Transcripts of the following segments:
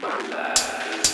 Bye.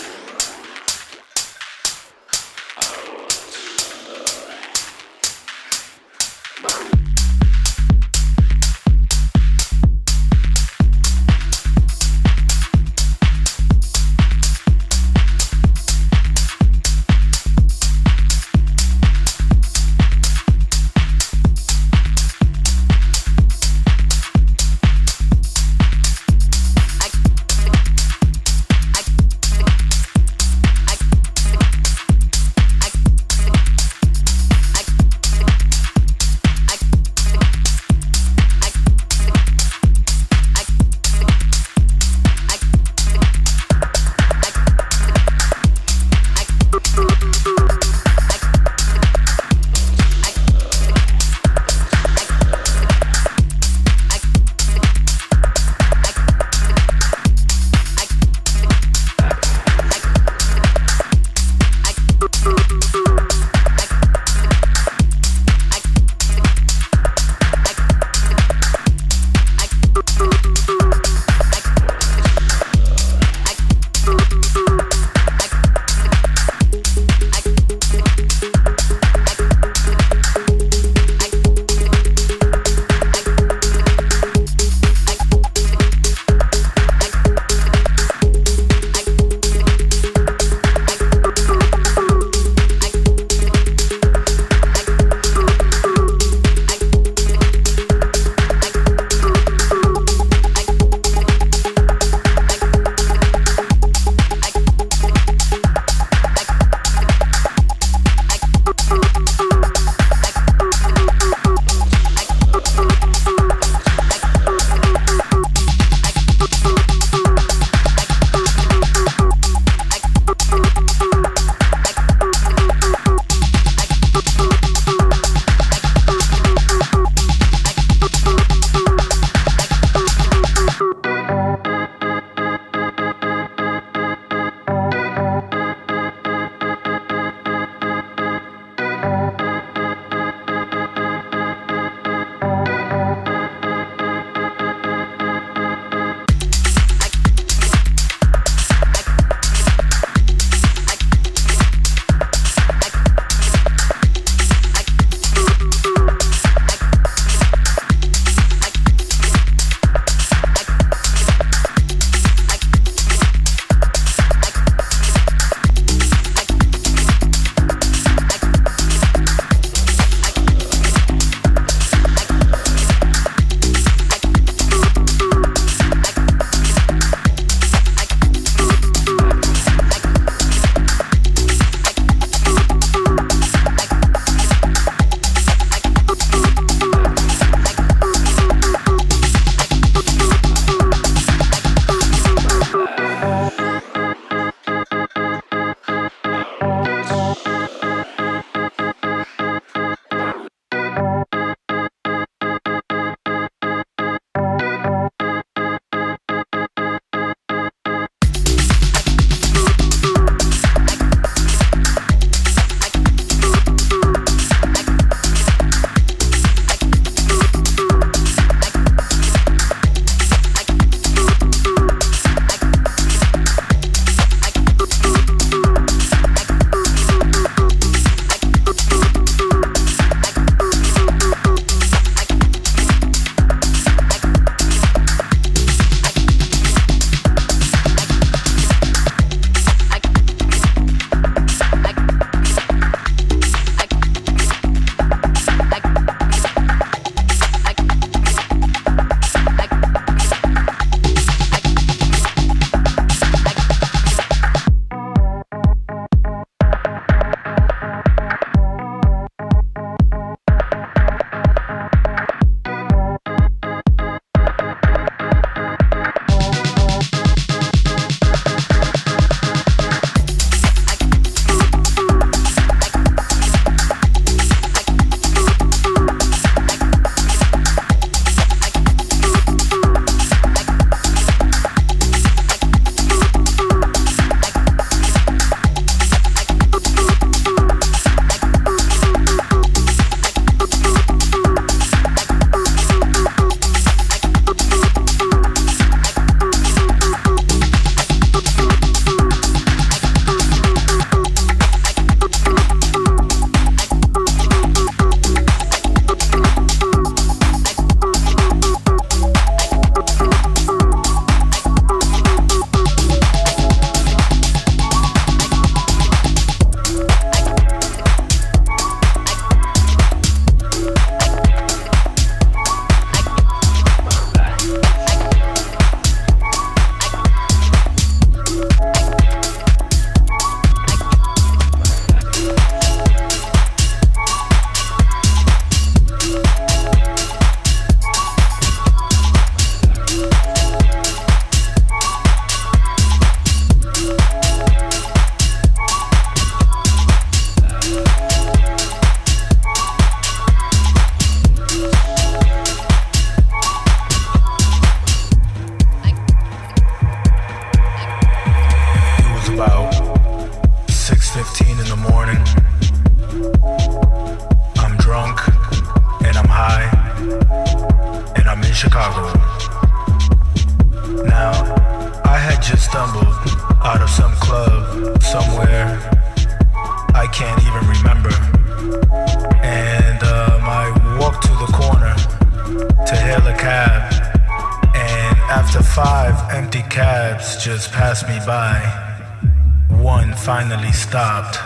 stopped.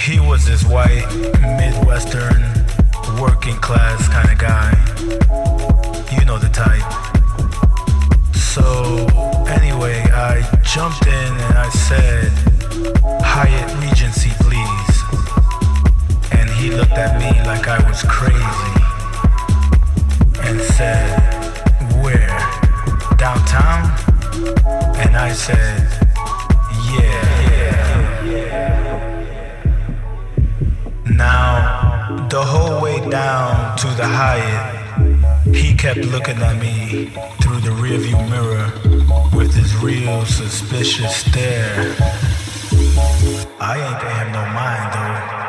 He was this white, Midwestern, working class kind of guy. You know the type. So, anyway, I jumped in and I said, Hyatt Regency, please. And he looked at me like I was crazy and said, Where? Downtown? And I said, The whole way down to the Hyatt, he kept looking at me through the rearview mirror with his real suspicious stare. I ain't to have no mind though.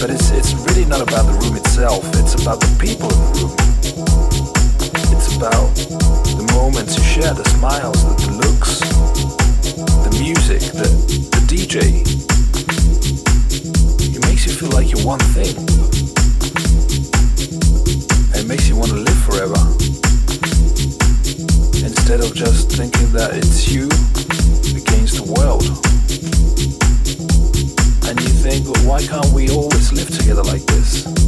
But it's, it's really not about the room itself, it's about the people in the room. It's about the moments you share, the smiles, the, the looks, the music, the, the DJ. It makes you feel like you're one thing. It makes you want to live forever. Instead of just thinking that it's you against the world. Think, why can't we always live together like this?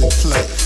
music play.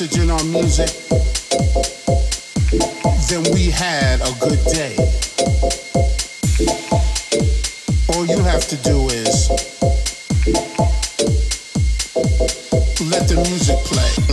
message in our music, then we had a good day. All you have to do is let the music play.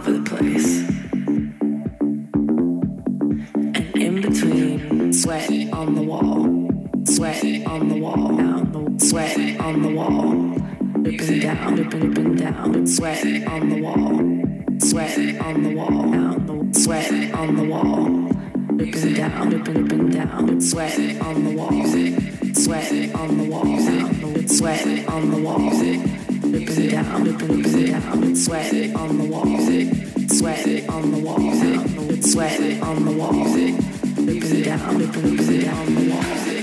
over the place. And in between, sweat on the wall, sweat on the wall, sweat on the wall, dripping down, dripping, dripping down, sweat on the wall, sweat on the wall, sweat on the wall, dripping down, dripping, dripping down, sweat on the wall, sweat on the wall, down, sweat on the wall music down, music down, sweat on the wall, music, sweat on the wall, music, sweat on the wall, music, music down, music on the wall.